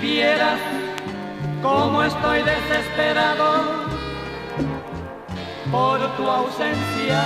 Si vieras cómo estoy desesperado por tu ausencia.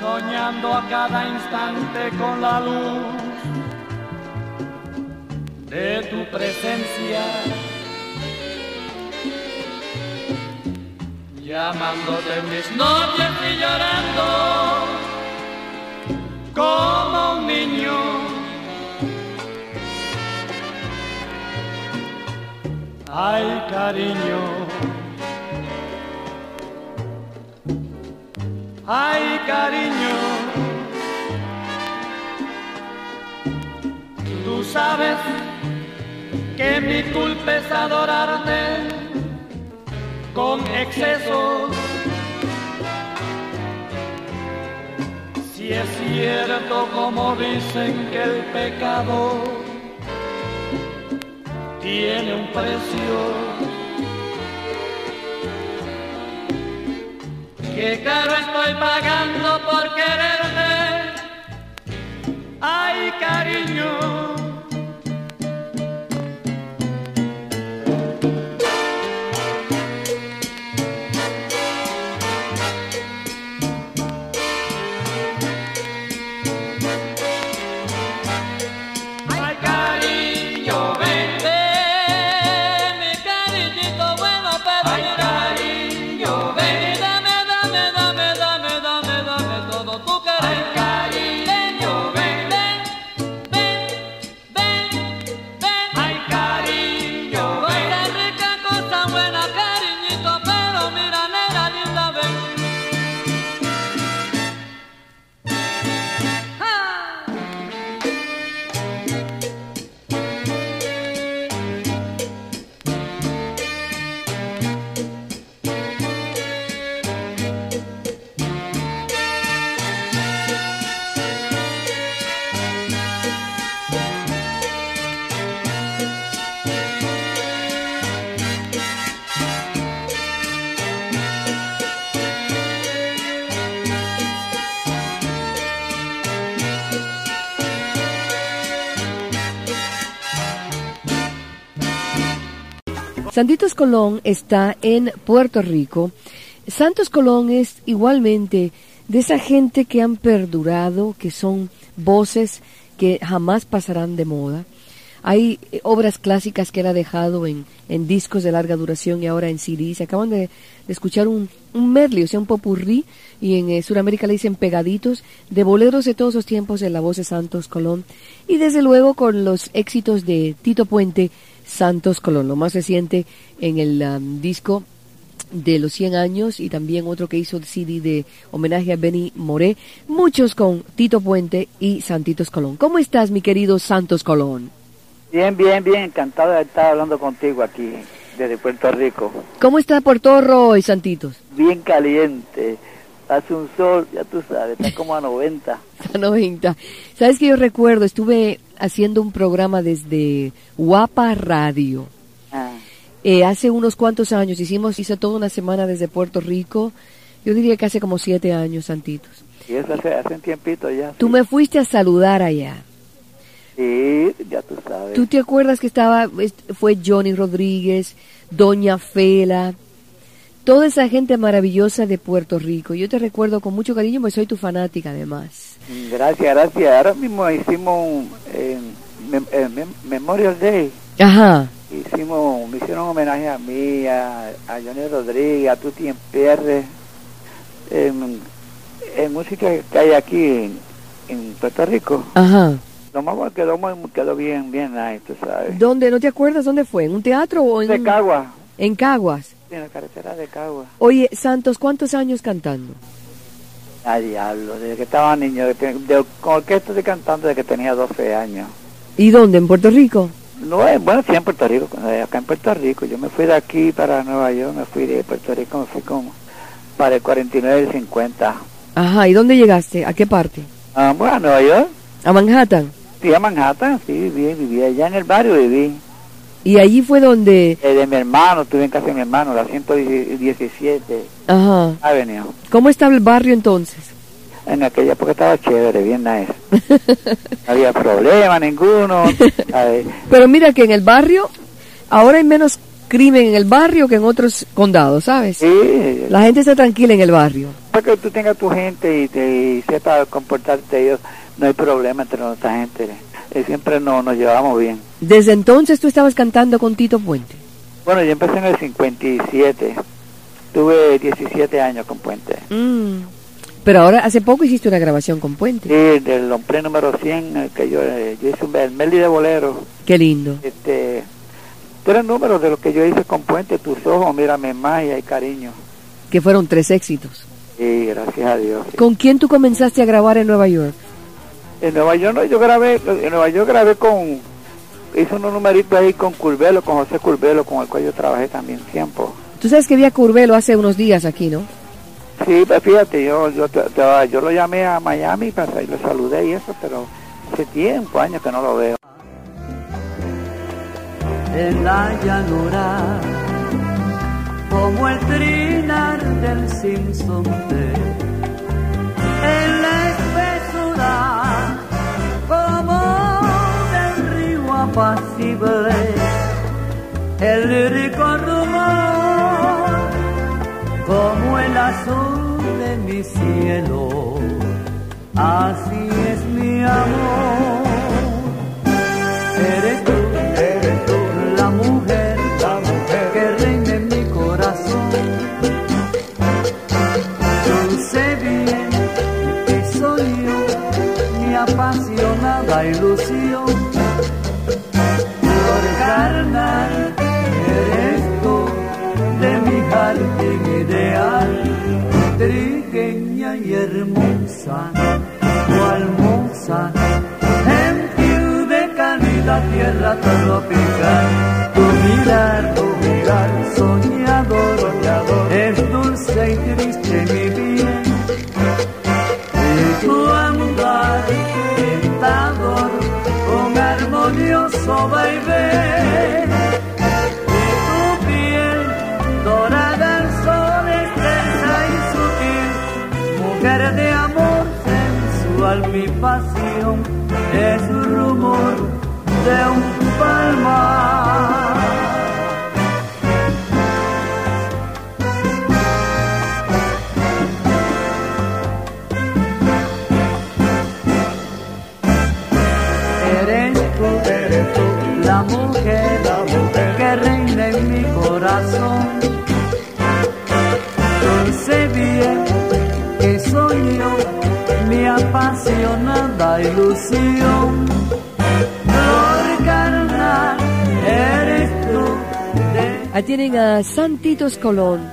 Soñando a cada instante con la luz de tu presencia. Llamándote mis noches y llorando como Ay, cariño. Ay, cariño. Tú sabes que mi culpa es adorarte con exceso. Si es cierto como dicen que el pecado tiene un precio, que caro estoy pagando por quererte. Ay, cariño. Santitos Colón está en Puerto Rico. Santos Colón es igualmente de esa gente que han perdurado, que son voces que jamás pasarán de moda. Hay eh, obras clásicas que él ha dejado en, discos de larga duración y ahora en CDs. Acaban de, de escuchar un, un medley, o sea, un popurrí, y en eh, Sudamérica le dicen pegaditos, de boleros de todos los tiempos en la voz de Santos Colón. Y desde luego con los éxitos de Tito Puente, Santos Colón, lo más reciente en el um, disco de los 100 años y también otro que hizo el CD de homenaje a Benny Moré, muchos con Tito Puente y Santitos Colón. ¿Cómo estás, mi querido Santos Colón? Bien, bien, bien, encantado de estar hablando contigo aquí desde Puerto Rico. ¿Cómo está Puerto Rico y Santitos? Bien caliente, hace un sol, ya tú sabes, está como a 90. A 90. ¿Sabes que yo recuerdo? Estuve haciendo un programa desde Guapa Radio. Ah, Eh, hace unos cuantos años hicimos, hice toda una semana desde Puerto Rico. Yo diría que hace como siete años, Santitos. y eso hace, hace un tiempito ya. Tú sí. me fuiste a saludar allá. Sí, ya tú sabes. ¿Tú te acuerdas que estaba, est- fue Johnny Rodríguez, Doña Fela, toda esa gente maravillosa de Puerto Rico? Yo te recuerdo con mucho cariño, pues soy tu fanática además. Gracias, gracias. Ahora mismo hicimos un eh, mem- eh, mem- Memorial Day. Ajá. Hicimos, me hicieron homenaje a mí, a, a Johnny Rodríguez, a Tuti Pierre, en, en música que hay aquí en, en Puerto Rico. Ajá. Lo más quedó, muy, quedó bien, bien nice, tú sabes. ¿Dónde? ¿No te acuerdas dónde fue? ¿En un teatro o en De Cagua, En Caguas. en la carretera de Cagua. Oye, Santos, ¿cuántos años cantando? A diablo, desde que estaba niño, de, de- con orquesta estoy cantando desde que tenía 12 años. ¿Y dónde? ¿En Puerto Rico? No, eh, bueno, sí en Puerto Rico, eh, acá en Puerto Rico. Yo me fui de aquí para Nueva York, me fui de Puerto Rico, me fui como para el 49 y 50. Ajá, ¿y dónde llegaste? ¿A qué parte? Ah, bueno, a Nueva York, ¿A Manhattan? fui a Manhattan, sí, viví, viví allá en el barrio, viví. Y allí fue donde... Eh, de mi hermano, estuve en casa de mi hermano, la 117 Ajá. Avenue. ¿Cómo estaba el barrio entonces? En aquella época estaba chévere, bien nice. No había problema ninguno. Pero mira que en el barrio, ahora hay menos crimen en el barrio que en otros condados, ¿sabes? Sí, La gente está tranquila en el barrio. para que tú tengas tu gente y, te, y sepas comportarte ellos, no hay problema entre nuestra gente. Eh, siempre nos, nos llevamos bien. Desde entonces tú estabas cantando con Tito Puente. Bueno, yo empecé en el 57. Tuve 17 años con Puente. Mm. Pero ahora, hace poco hiciste una grabación con Puente. Sí, del hombre número 100, eh, que yo, eh, yo hice un el de Bolero. Qué lindo. Este, tres números de lo que yo hice con Puente, tus ojos, mírame más y hay cariño. Que fueron tres éxitos. Sí, gracias a Dios. sí. ¿Con quién tú comenzaste a grabar en Nueva York? En Nueva York no, yo grabé, en Nueva York grabé con, hice unos numeritos ahí con Curvelo, con José Curvelo, con el cual yo trabajé también tiempo. Tú sabes que vi a Curvelo hace unos días aquí, ¿no? Sí, pues fíjate, yo, yo, yo lo llamé a Miami para y lo saludé y eso, pero hace tiempo, años que no lo veo. en la llanura, como el trinar del sinsonte, en la espesura, río apacible, el lírico rumor, como el azul de mi cielo, así es mi amor. Trigueña y hermosa, sensual, mi pasión es un rumor de un palmar. Eres tú, eres tú, la mujer, la que reina en mi corazón. Sé bien apasionada ilusión. Flor carnal, eres tú. de- Ahí tienen a Santitos Colón.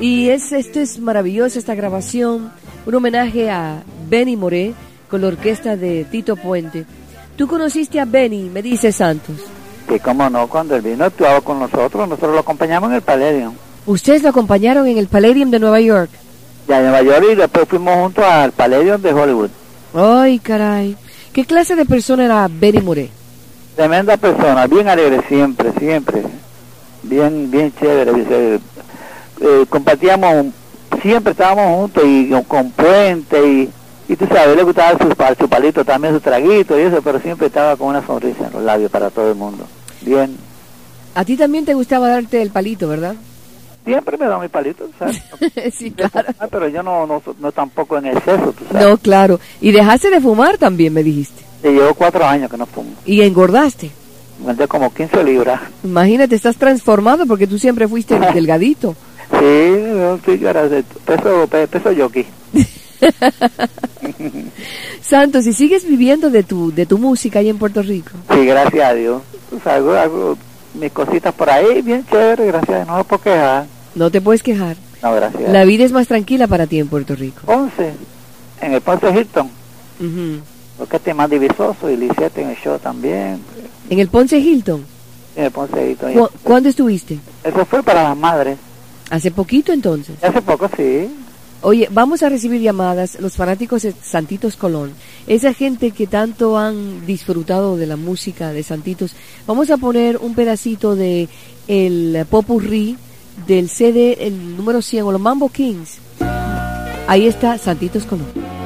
Y es, esto es maravilloso, esta grabación, un homenaje a Benny Moré con la orquesta de Tito Puente. Tú conociste a Benny, me dice Santos. Sí, cómo no, cuando él vino actuaba con nosotros, nosotros lo acompañamos en el Palladium. Ustedes lo acompañaron en el Palladium de Nueva York. En Nueva York y después fuimos juntos al Palladium de Hollywood. Ay, caray. ¿Qué clase de persona era Benny Moré? Tremenda persona, bien alegre siempre, siempre. Bien, bien chévere. eh, compartíamos, siempre estábamos juntos y con, con puente y, y tú sabes, le gustaba su, su palito también, su traguito y eso, pero siempre estaba con una sonrisa en los labios para todo el mundo. Bien. A ti también te gustaba darte el palito, ¿verdad? Siempre me da mi palito, ¿sabes? sí, claro. Ah, pero yo no, no, no tampoco en exceso, tú sabes. No, claro. Y dejaste de fumar también, me dijiste. Y llevo cuatro años que no fumo. Y engordaste. Vendé como 15 libras. Imagínate, estás transformado porque tú siempre fuiste delgadito. Sí, sí, yo era de peso, pe- peso yoki. Santos, ¿y sigues viviendo de tu, de tu música ahí en Puerto Rico? Sí, gracias a Dios. Pues algo, algo, mis cositas por ahí, bien chévere, gracias, no me puedo quejar. No te puedes quejar. No, gracias. La vida es más tranquila para ti en Puerto Rico. Ponce, en el Ponce Hilton, porque este es más divisoso y Lisette en el show también, En el Ponce Hilton. en el Ponce Hilton. ¿Cu- ¿Cuándo estuviste? Eso fue para las madres. Hace poquito entonces. Hace poco sí. Oye, vamos a recibir llamadas, los fanáticos de Santitos Colón, esa gente que tanto han disfrutado de la música de Santitos. Vamos a poner un pedacito de el popurrí del CD, el número 100, o los Mambo Kings. Ahí está Santitos Colón.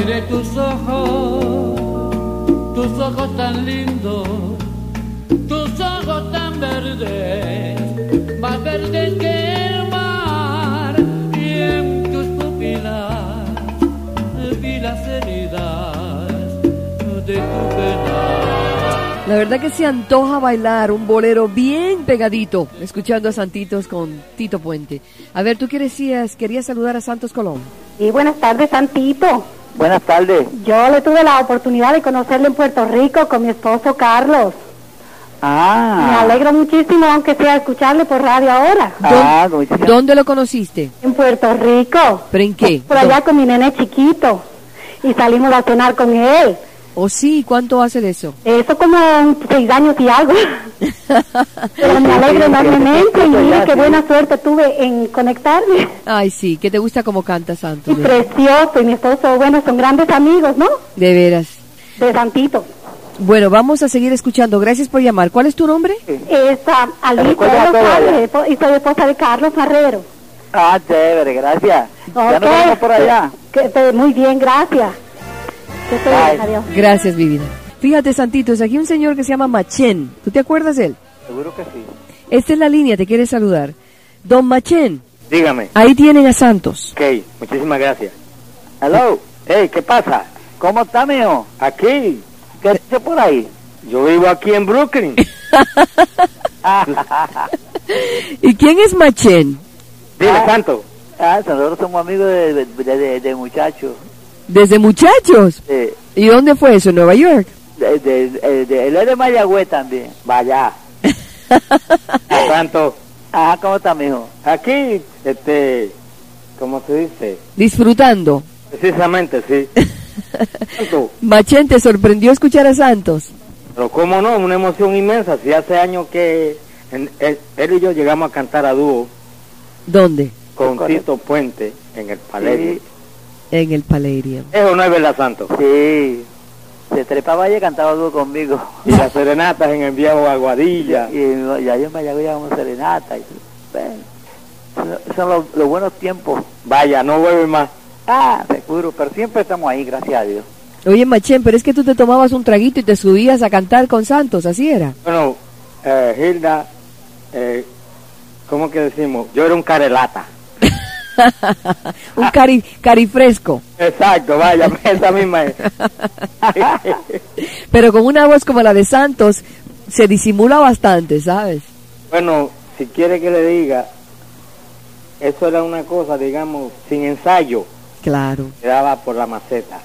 Miré tus ojos, tus ojos tan lindos, tus ojos tan verdes, más verdes que el mar, y en tus pupilas vi las heridas de tu pena. La verdad que se antoja bailar un bolero bien pegadito, escuchando a Santitos con Tito Puente. A ver, tú qué decías, querías saludar a Santos Colón. Y buenas tardes, Santito. Buenas tardes. Yo le tuve la oportunidad de conocerle en Puerto Rico con mi esposo Carlos. Me Ah, alegro muchísimo, aunque sea escucharle por radio ahora. ah, muchísimas- ¿Dónde lo conociste? En Puerto Rico. ¿Pero en qué? Por allá con mi nene chiquito. Y salimos a cenar con él. ¿O sí? ¿Cuánto hace de eso? Eso como seis años y algo. Pero me alegro enormemente y mire qué buena suerte tuve en conectarme. Ay, sí, que te gusta cómo canta Santos. Y de- precioso. Y mi esposo, bueno, son grandes amigos, ¿no? De veras. De Santito. Bueno, vamos a seguir escuchando. Gracias por llamar. ¿Cuál es tu nombre? Esa Alicia todo Rosales, y soy esposa de Carlos Marrero. Ah, chévere, gracias. Ya Ok. nos vemos por allá. Que muy bien, gracias. Que esté bien, Bye. adiós. Gracias, mi vida. Fíjate, Santitos, aquí un señor que se llama Machen. ¿Tú te acuerdas de él? Seguro que sí. Esta es la línea, te quiere saludar. Don Machen, Dígame. ahí tienen a Santos. Ok, muchísimas gracias. Hello. Hey, ¿qué pasa? ¿Cómo está, mijo? Aquí, ¿Qué hace por ahí? yo vivo aquí en Brooklyn. ¿Y quién es Machen? Dile, Ah. Santo. Ah, nosotros somos amigos de, de, de, de- de muchachos. Desde muchachos. Eh, ¿Y dónde fue eso? ¿En Nueva York? de, de, de- de- él es de Mayagüez también. Vaya. Santo. Ajá, ¿cómo está, mijo? Aquí, este, ¿cómo se dice? Disfrutando. Precisamente, sí. Santo. Machen, ¿te sorprendió escuchar a Santos? Pero cómo no, una emoción inmensa. Si hace años que en- él, él y yo llegamos a cantar a dúo ¿Dónde? con. Tito Puente en el Palerio. Sí, En el Palladium. Eso no es verdad, Santo. sí. Se trepaba y cantaba dúo conmigo. Y las serenatas en el viejo Aguadilla. Y, ya yo en Mayagüez llevamos serenata. Y, bueno, son- los, los buenos tiempos. Vaya, no vuelve más. Ah, seguro, pero siempre estamos ahí, gracias a Dios. Oye, Machen, pero es que tú te tomabas un traguito y te subías a cantar con Santos, así era. Bueno, eh, Hilda, eh, ¿cómo que decimos? Yo era un carelata. un cari, carifresco, Exacto, vaya, esa misma es. pero con una voz como la de Santos se disimula bastante, ¿sabes? bueno, si quiere que le diga, eso era una cosa, digamos, sin ensayo, Claro. que daba por la maceta.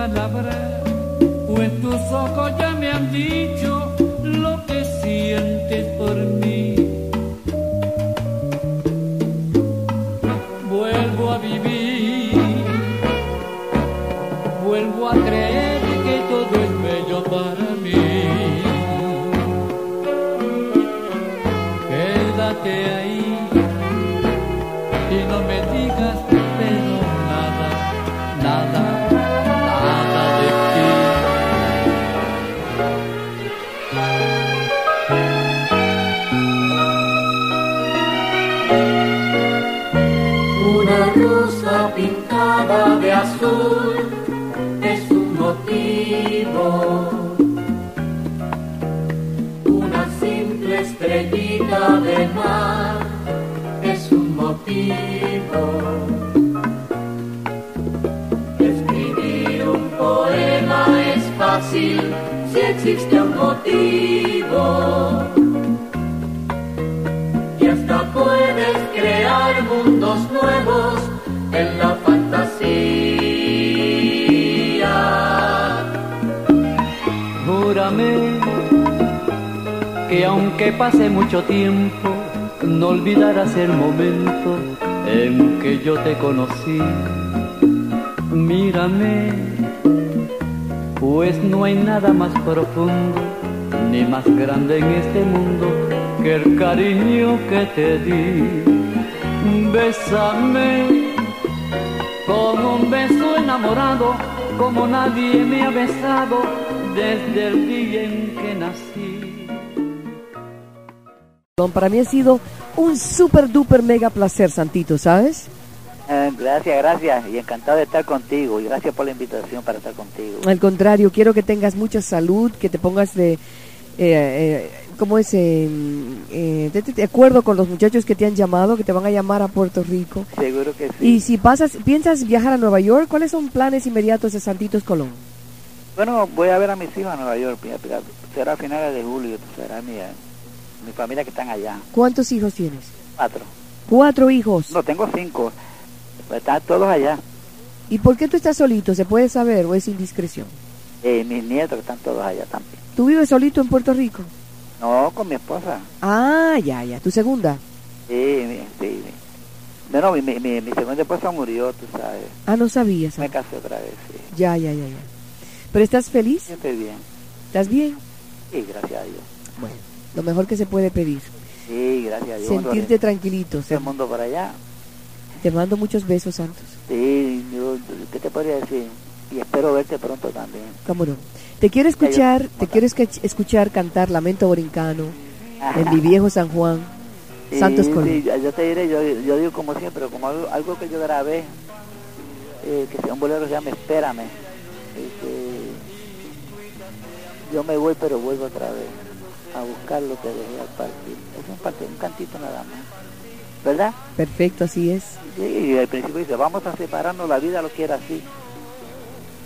Digas ni palabra, pues tus ojos ya me han dicho lo que sientes por mí. Vuelvo a vivir, motivo. Una simple estrellita de mar es un motivo. Escribir un poema es fácil si existe un motivo. Y hasta puedes crear mundos nuevos que aunque pase mucho tiempo, no olvidarás el momento en que yo te conocí. Mírame, pues no hay nada más profundo ni más grande en este mundo que el cariño que te di. Bésame con un beso enamorado, como nadie me ha besado desde el día en que nací. Para mí ha sido un super duper mega placer, Santito, ¿sabes? Eh, gracias, gracias. Y encantado de estar contigo. Y gracias por la invitación para estar contigo. Al contrario, quiero que tengas mucha salud, que te pongas de... Eh, eh, ¿Cómo es? Eh, eh, de, de acuerdo con los muchachos que te han llamado, que te van a llamar a Puerto Rico. Seguro que sí. Y si pasas, piensas viajar a Nueva York, ¿cuáles son planes inmediatos de Santitos Colón? Bueno, voy a ver a mis hijos a Nueva York. Será a finales de julio. Será mi, mi familia que están allá. ¿Cuántos hijos tienes? Cuatro. Cuatro hijos. No, tengo cinco. Están todos allá. ¿Y por qué tú estás solito? ¿Se puede saber o es indiscreción? Eh, mis nietos que están todos allá también. ¿Tú vives solito en Puerto Rico? No, con mi esposa. Ah, ya, ya. ¿Tu segunda? Sí, sí. mi- Bueno, mi, mi, mi, mi segunda esposa murió, tú sabes. Ah, no sabías. Me casé otra vez, sí. Ya, ya, ya, ya. ¿Pero estás feliz? Yo estoy bien. ¿Estás bien? Sí, gracias a Dios. Bueno, lo mejor que se puede pedir. Sí, gracias a Dios. Sentirte tranquilito. Todo el mundo por allá. Te mando muchos besos, Santos. Sí, yo, ¿qué te podría decir? Y espero verte pronto también. ¿Cómo no? Te quiero escuchar, te quiero escuchar cantar Lamento Borincano en mi viejo San Juan, Sí, Santos Colón. sí, yo te diré, yo, yo digo como siempre, como algo, algo que yo grabé, eh, que sea un bolero que se llama Espérame. Este, yo me voy pero vuelvo otra vez a buscar lo que dejé al partir. Es un, parte- un cantito nada más. ¿Verdad? Perfecto, así es. Sí, y al principio dice, vamos a separarnos, la vida lo quiere así.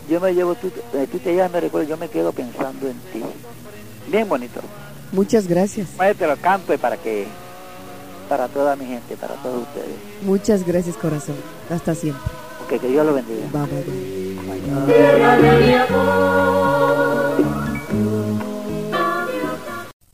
Yo me llevo, tú, eh, tú te llevas, me recuerdo, yo me quedo pensando en ti. Bien bonito. Muchas gracias. Te lo canto y para que, para toda mi gente, para todos ustedes. Muchas gracias, corazón. Hasta siempre. Ok, que Dios lo bendiga. Bye, bye, bye.